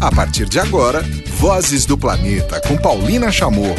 A partir de agora, Vozes do Planeta com Paulina Chamou.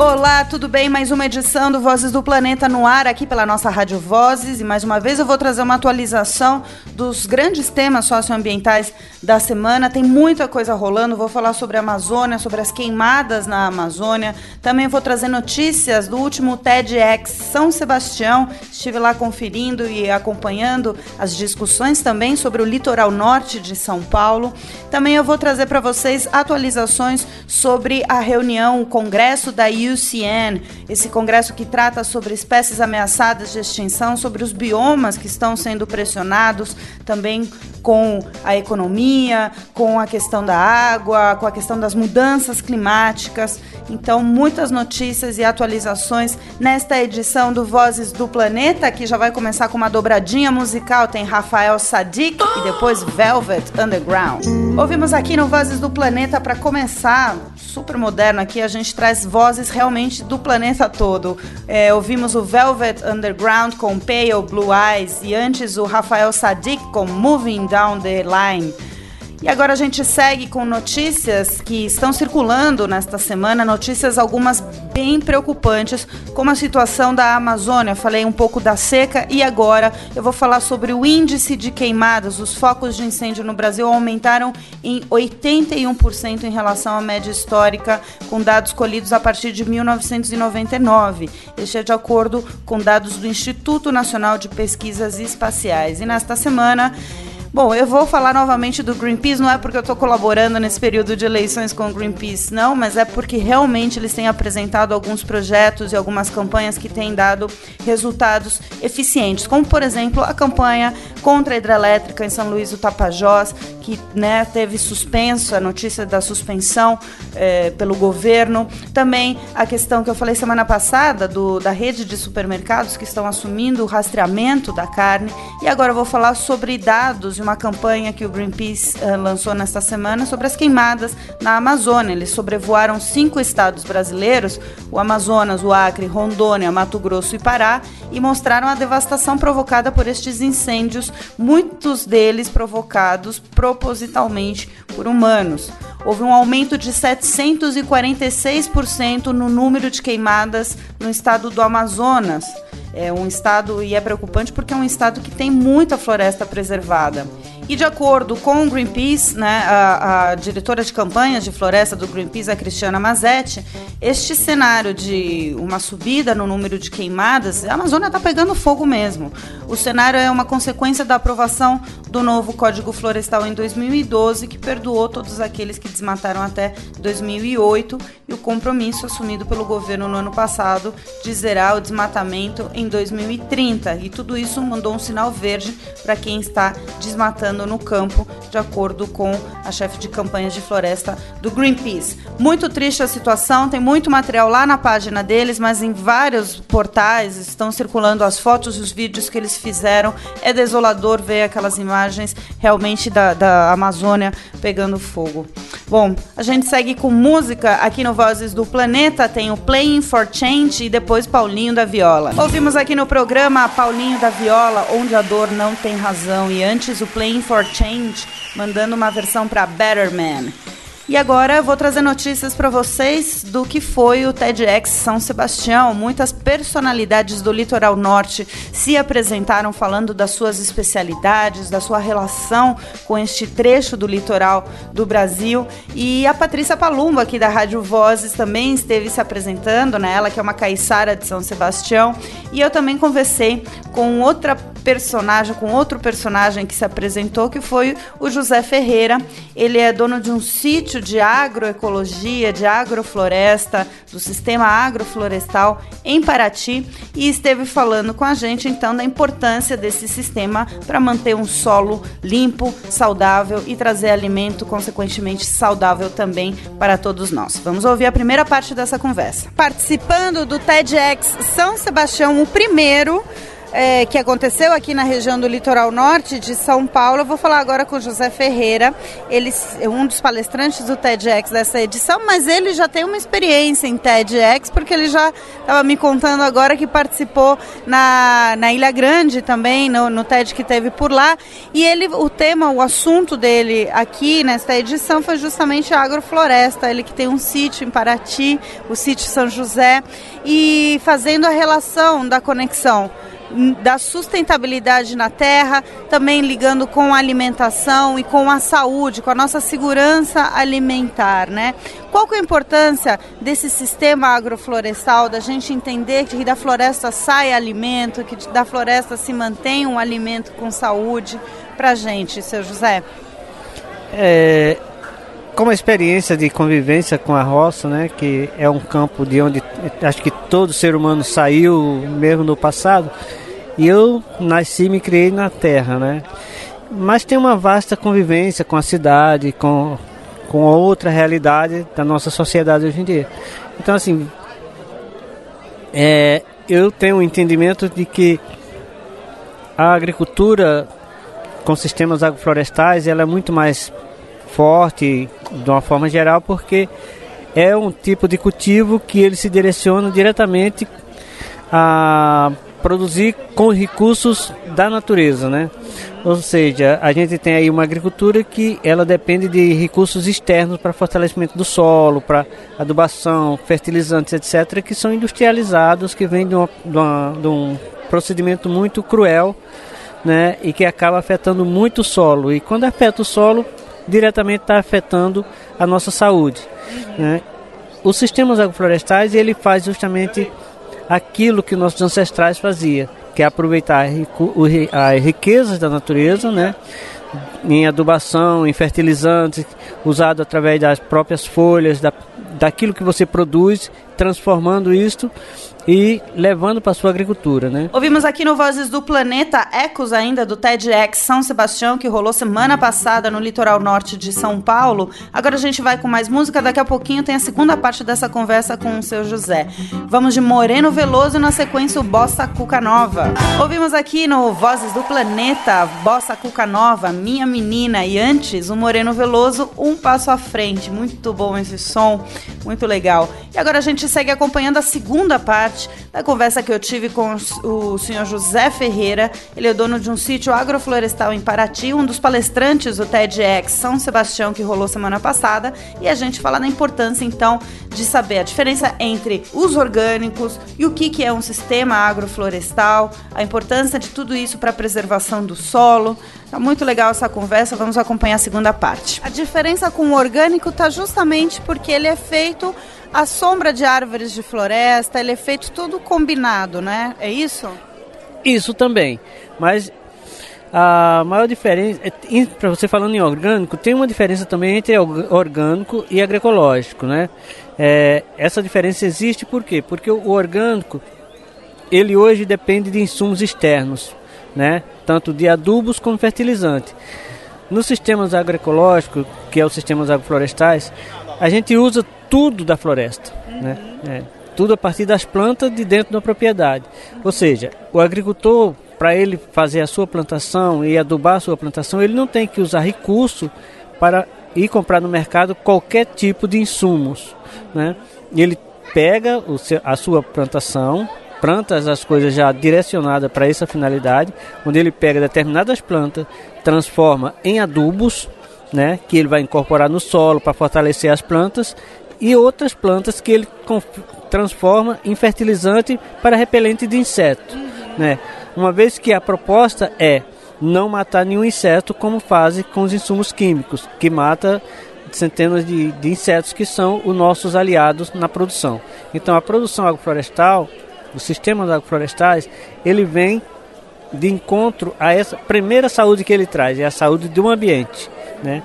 Olá, tudo bem? Mais uma edição do Vozes do Planeta no ar aqui pela nossa Rádio Vozes e mais uma vez eu vou trazer uma atualização dos grandes temas socioambientais da semana. Tem muita coisa rolando. Vou falar sobre a Amazônia, sobre as queimadas na Amazônia. Também vou trazer notícias do último TEDx São Sebastião. Estive lá conferindo e acompanhando as discussões também sobre o litoral norte de São Paulo. Também eu vou trazer para vocês atualizações sobre a reunião, o congresso da IUCN, esse congresso que trata sobre espécies ameaçadas de extinção, sobre os biomas que estão sendo pressionados, também com a economia, com a questão da água, com a questão das mudanças climáticas. Então, muitas notícias e atualizações nesta edição do Vozes do Planeta, que já vai começar com uma dobradinha musical. Tem Rafael Sadik e depois Velvet Underground. Ouvimos aqui no Vozes do Planeta para começar, super moderno aqui, a gente traz vozes realmente do planeta todo. É, ouvimos o Velvet Underground com Pale Blue Eyes e antes o Rafael Sadik com Moving Down the Line. E agora a gente segue com notícias que estão circulando nesta semana, notícias algumas bem preocupantes, como a situação da Amazônia. Falei um pouco da seca e agora eu vou falar sobre o índice de queimadas. Os focos de incêndio no Brasil aumentaram em 81% em relação à média histórica, com dados colhidos a partir de 1999. Este é de acordo com dados do Instituto Nacional de Pesquisas Espaciais. E nesta semana, Bom, eu vou falar novamente do Greenpeace, não é porque eu estou colaborando nesse período de eleições com o Greenpeace, não, mas é porque realmente eles têm apresentado alguns projetos e algumas campanhas que têm dado resultados eficientes, como por exemplo a campanha contra a hidrelétrica em São Luís do Tapajós, que né, teve suspenso, a notícia da suspensão é, pelo governo. Também a questão que eu falei semana passada do, da rede de supermercados que estão assumindo o rastreamento da carne. E agora eu vou falar sobre dados de uma campanha que o Greenpeace uh, lançou nesta semana sobre as queimadas na Amazônia. Eles sobrevoaram cinco estados brasileiros, o Amazonas, o Acre, Rondônia, Mato Grosso e Pará, e mostraram a devastação provocada por estes incêndios, muitos deles provocados propositalmente por humanos. Houve um aumento de 746% no número de queimadas no estado do Amazonas. É um estado, e é preocupante porque é um estado que tem muita floresta preservada. E de acordo com o Greenpeace, né, a, a, diretora de campanhas de floresta do Greenpeace, a Cristiana Mazetti, este cenário de uma subida no número de queimadas, a Amazônia está pegando fogo mesmo. O cenário é uma consequência da aprovação do novo Código Florestal em 2012, que perdoou todos aqueles que desmataram até 2008, e o compromisso assumido pelo governo no ano passado de zerar o desmatamento em 2030. E tudo isso mandou um sinal verde para quem está desmatando no campo, de acordo com a chefe de campanha de floresta do Greenpeace. Muito triste a situação, tem muito material lá na página deles, mas em vários portais estão circulando as fotos e os vídeos que eles fizeram. É desolador ver aquelas imagens realmente da, da Amazônia pegando fogo. Bom, a gente segue com música aqui no Vozes do Planeta, tem o Playing for Change e depois Paulinho da Viola. Ouvimos aqui no programa Paulinho da Viola, onde a dor não tem razão, e antes o Playing for Change, mandando uma versão para Better Man. E agora eu vou trazer notícias para vocês do que foi o TEDx São Sebastião. Muitas personalidades do litoral norte se apresentaram falando das suas especialidades, da sua relação com este trecho do litoral do Brasil. E a Patrícia Palumbo, aqui da Rádio Vozes, também esteve se apresentando, né? Ela que é uma caiçara de São Sebastião. E eu também conversei com outra personagem, com outro personagem que se apresentou, que foi o José Ferreira. Ele é dono de um sítio de agroecologia, de agrofloresta, do sistema agroflorestal em Paraty e esteve falando com a gente então da importância desse sistema para manter um solo limpo, saudável e trazer alimento consequentemente saudável também para todos nós. Vamos ouvir a primeira parte dessa conversa. Participando do TEDx São Sebastião, o primeiro é, que aconteceu aqui na região do litoral norte de São Paulo. Eu vou falar agora com José Ferreira, ele é um dos palestrantes do TEDx dessa edição, mas ele já tem uma experiência em TEDx, porque ele já estava me contando agora que participou na, na Ilha Grande também, no, no TED que teve por lá. E ele, o tema, o assunto dele aqui nesta edição foi justamente a agrofloresta. Ele que tem um sítio em Paraty, o sítio São José, e fazendo a relação da conexão da sustentabilidade na terra, também ligando com a alimentação e com a saúde, com a nossa segurança alimentar, né? Qual que é a importância desse sistema agroflorestal, da gente entender que da floresta sai alimento, que da floresta se mantém um alimento com saúde para gente, seu José? É, como a experiência de convivência com a roça, né, que é um campo de onde acho que todo ser humano saiu mesmo no passado, e eu nasci e me criei na terra, né? Mas tem uma vasta convivência com a cidade, com, com outra realidade da nossa sociedade hoje em dia. Então, assim, é, eu tenho o um entendimento de que a agricultura com sistemas agroflorestais ela é muito mais forte de uma forma geral, porque é um tipo de cultivo que ele se direciona diretamente a produzir com recursos da natureza, né? Ou seja, a gente tem aí uma agricultura que ela depende de recursos externos para fortalecimento do solo, para adubação, fertilizantes, etc., que são industrializados, que vêm de, uma, de, uma, de um procedimento muito cruel, né? E que acaba afetando muito o solo. E quando afeta o solo, diretamente está afetando a nossa saúde. Né? Os sistemas agroflorestais ele faz justamente aquilo que nossos ancestrais faziam, que é aproveitar as riquezas da natureza, né? em adubação, em fertilizantes, usado através das próprias folhas, da, daquilo que você produz, transformando isto e levando para sua agricultura, né? Ouvimos aqui no Vozes do Planeta ecos ainda do TEDx São Sebastião, que rolou semana passada no litoral norte de São Paulo. Agora a gente vai com mais música, daqui a pouquinho tem a segunda parte dessa conversa com o seu José. Vamos de Moreno Veloso e na sequência o Bossa Cuca Nova. Ouvimos aqui no Vozes do Planeta, Bossa Cuca Nova, Minha Menina, e antes o Moreno Veloso, Um Passo à Frente. Muito bom esse som, muito legal. E agora a gente segue acompanhando a segunda parte parte da conversa que eu tive com o senhor José Ferreira. Ele é dono de um sítio agroflorestal em Paraty, um dos palestrantes do TEDx São Sebastião que rolou semana passada. E a gente fala da importância, então, de saber a diferença entre os orgânicos e o que, que é um sistema agroflorestal, a importância de tudo isso para a preservação do solo. Tá muito legal essa conversa, vamos acompanhar a segunda parte. A diferença com o orgânico está justamente porque ele é feito a sombra de árvores de floresta, ele é feito tudo combinado, né? É isso? Isso também. Mas a maior diferença, é, para você falando em orgânico, tem uma diferença também entre orgânico e agroecológico, né? É, essa diferença existe por quê? Porque o orgânico, ele hoje depende de insumos externos, né? Tanto de adubos como fertilizante. Nos sistemas agroecológicos, que é os sistemas agroflorestais, a gente usa tudo da floresta, uhum. né? É, tudo a partir das plantas de dentro da propriedade. Ou seja, o agricultor, para ele fazer a sua plantação e adubar a sua plantação, ele não tem que usar recurso para ir comprar no mercado qualquer tipo de insumos, né? Ele pega o seu, a sua plantação, plantas as coisas já direcionadas para essa finalidade, onde ele pega determinadas plantas, transforma em adubos, né, que ele vai incorporar no solo para fortalecer as plantas e outras plantas que ele transforma em fertilizante para repelente de insetos. Uhum. Né? Uma vez que a proposta é não matar nenhum inseto, como fazem com os insumos químicos, que mata centenas de, de insetos que são os nossos aliados na produção. Então a produção agroflorestal, os sistemas agroflorestais, ele vem de encontro a essa primeira saúde que ele traz, é a saúde do ambiente. Né?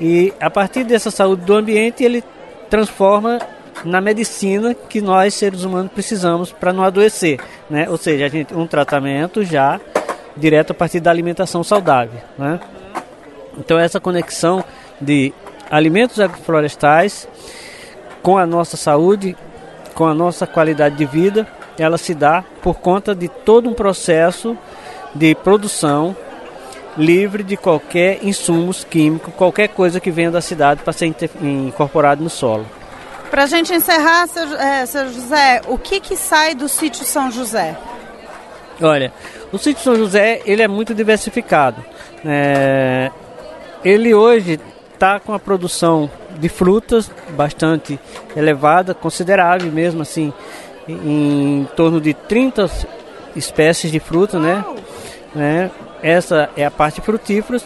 E a partir dessa saúde do ambiente, ele transforma na medicina que nós seres humanos precisamos para não adoecer, né? Ou seja, a gente um tratamento já direto a partir da alimentação saudável, né? Então essa conexão de alimentos agroflorestais com a nossa saúde, com a nossa qualidade de vida ela se dá por conta de todo um processo de produção livre de qualquer insumos químicos, qualquer coisa que venha da cidade para ser incorporado no solo. Para a gente encerrar, seu, é, seu, José, o que, que sai do sítio São José? Olha, o sítio São José ele é muito diversificado. É, ele hoje está com a produção de frutas bastante elevada, considerável mesmo assim, em, em torno de 30 espécies de fruta, né? né? Essa é a parte frutífera,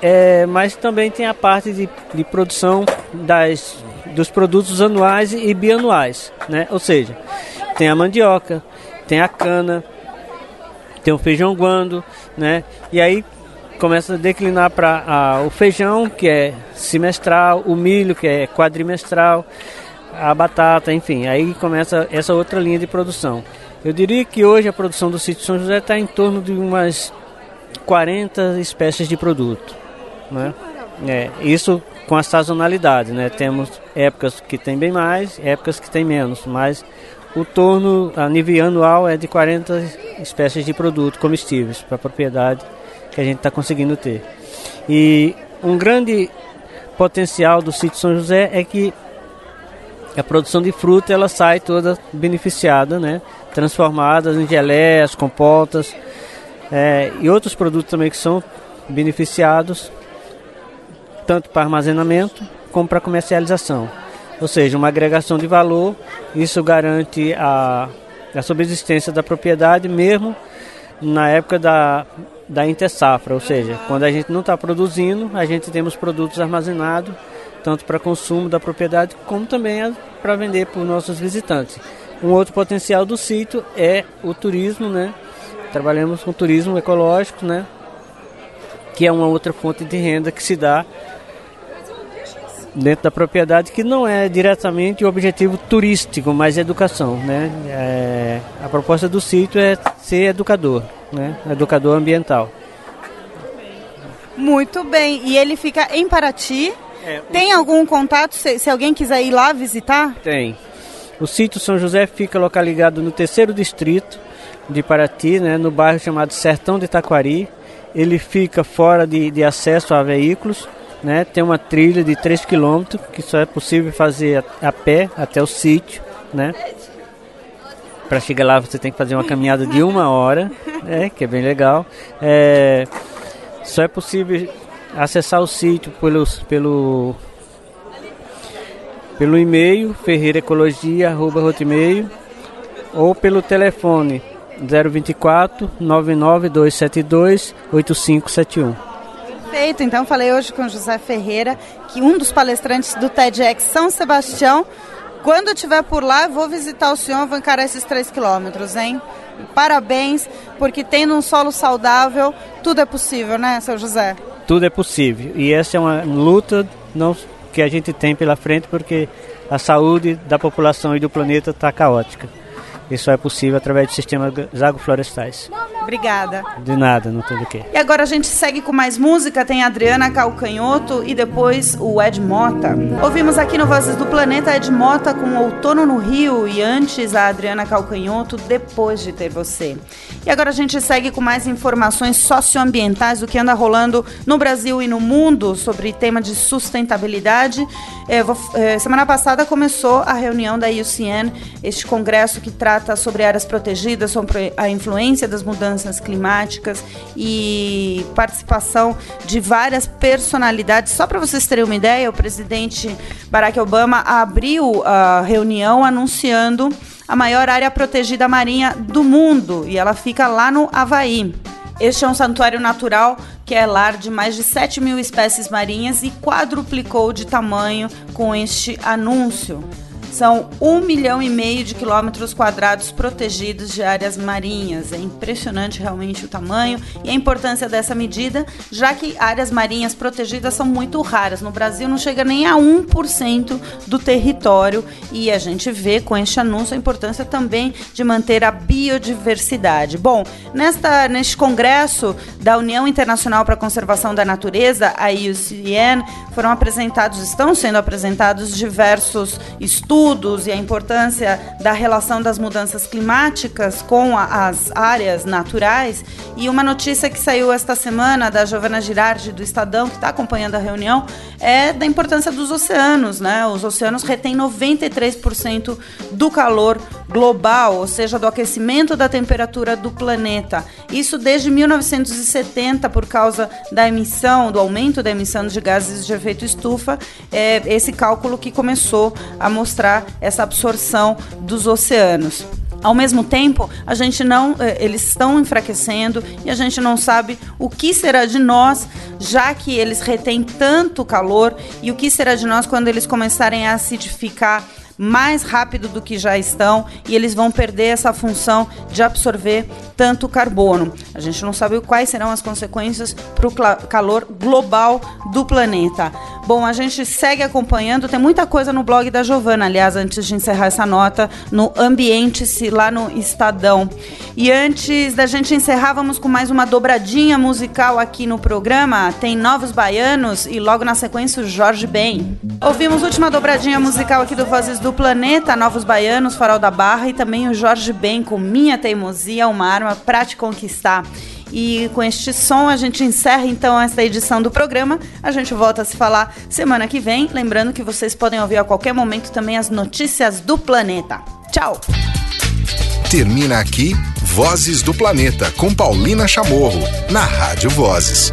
é, mas também tem a parte de, de produção das, dos produtos anuais e bianuais, né? Ou seja, tem a mandioca, tem a cana, tem o feijão guando, né? E aí começa a declinar para o feijão, que é semestral, o milho, que é quadrimestral, a batata, enfim, aí começa essa outra linha de produção. Eu diria que hoje a produção do sítio São José está em torno de umas 40 espécies de produto. Né? É, isso com a sazonalidade, né? Temos épocas que tem bem mais, épocas que tem menos, mas o torno a nível anual é de 40 espécies de produto comestíveis para a propriedade que a gente está conseguindo ter. E um grande potencial do sítio São José é que a produção de fruta ela sai toda beneficiada, né? transformada em geleias, compotas é, e outros produtos também que são beneficiados tanto para armazenamento como para comercialização. Ou seja, uma agregação de valor, isso garante a, a subsistência da propriedade mesmo na época da, da intersafra, ou seja, quando a gente não está produzindo, a gente temos produtos armazenados, tanto para consumo da propriedade, como também para vender para os nossos visitantes. Um outro potencial do sítio é o turismo, né? Trabalhamos com turismo ecológico, né? Que é uma outra fonte de renda que se dá dentro da propriedade que não é diretamente o objetivo turístico, mas educação, né? É, a proposta do sítio é ser educador, né? Educador ambiental. Muito bem. E ele fica em Paraty. É, Tem algum contato se, se, alguém quiser ir lá visitar? Tem. O sítio São José fica localizado no terceiro distrito de Paraty, né, no bairro chamado Sertão de Taquari. Ele fica fora de, de acesso a veículos né? Tem uma trilha de 3 km que só é possível fazer a, a pé até o sítio, né? Para chegar lá você tem que fazer uma caminhada de uma hora, né? Que é bem legal. É, só é possível acessar o sítio pelos, pelo pelo e-mail ferreirecologia@hotmail ou pelo telefone 024 99272 8571. Perfeito. Então, falei hoje com o José Ferreira, que um dos palestrantes do TEDx São Sebastião. Quando eu estiver por lá, eu vou visitar o senhor, vou encarar esses três quilômetros, hein? Parabéns, porque tendo um solo saudável, tudo é possível, né, seu José? Tudo é possível. E essa é uma luta não, que a gente tem pela frente, porque a saúde da população e do planeta está caótica. Isso é possível através de sistemas agroflorestais. Obrigada. De nada, não tem do que. E agora a gente segue com mais música. Tem a Adriana Calcanhoto e depois o Ed Mota. Ouvimos aqui no Vozes do Planeta Ed Mota com Outono no Rio e antes a Adriana Calcanhoto, Depois de Ter Você. E agora a gente segue com mais informações socioambientais do que anda rolando no Brasil e no mundo sobre tema de sustentabilidade. É, vou, é, semana passada começou a reunião da IUCN, este congresso que trata sobre áreas protegidas, sobre a influência das mudanças climáticas e participação de várias personalidades. Só para vocês terem uma ideia, o presidente Barack Obama abriu a reunião anunciando a maior área protegida marinha do mundo e ela fica lá no Havaí. Este é um santuário natural que é lar de mais de 7 mil espécies marinhas e quadruplicou de tamanho com este anúncio. São um milhão e meio de quilômetros quadrados protegidos de áreas marinhas. É impressionante realmente o tamanho e a importância dessa medida, já que áreas marinhas protegidas são muito raras. No Brasil não chega nem a 1% do território e a gente vê com este anúncio a importância também de manter a biodiversidade. Bom, nesta, neste congresso da União Internacional para a Conservação da Natureza, a IUCN, foram apresentados, estão sendo apresentados diversos estudos estudos e a importância da relação das mudanças climáticas com a, as áreas naturais. E uma notícia que saiu esta semana da Giovana Girardi do Estadão, que está acompanhando a reunião, é da importância dos oceanos. Né? Os oceanos retêm 93% do calor global, ou seja, do aquecimento da temperatura do planeta. Isso desde 1970 por causa da emissão, do aumento da emissão de gases de efeito estufa, é esse cálculo que começou a mostrar essa absorção dos oceanos. Ao mesmo tempo, a gente não, eh, eles estão enfraquecendo e a gente não sabe o que será de nós, já que eles retêm tanto calor, e o que será de nós quando eles começarem a acidificar mais rápido do que já estão e eles vão perder essa função de absorver tanto carbono. A gente não sabe quais serão as consequências para o calor global do planeta. Bom, a gente segue acompanhando, tem muita coisa no blog da Giovana, aliás, antes de encerrar essa nota, no Ambiente-se, lá no Estadão. E antes da gente encerrar, vamos com mais uma dobradinha musical aqui no programa. Tem Novos Baianos e logo na sequência o Jorge Ben. Ouvimos última dobradinha musical aqui do Vozes do Planeta, Novos Baianos, Farol da Barra e também o Jorge Ben com Minha Teimosia, uma arma para te conquistar. E com este som a gente encerra então esta edição do programa. A gente volta a se falar semana que vem. Lembrando que vocês podem ouvir a qualquer momento também as notícias do planeta. Tchau! Termina aqui Vozes do Planeta com Paulina Chamorro, na Rádio Vozes.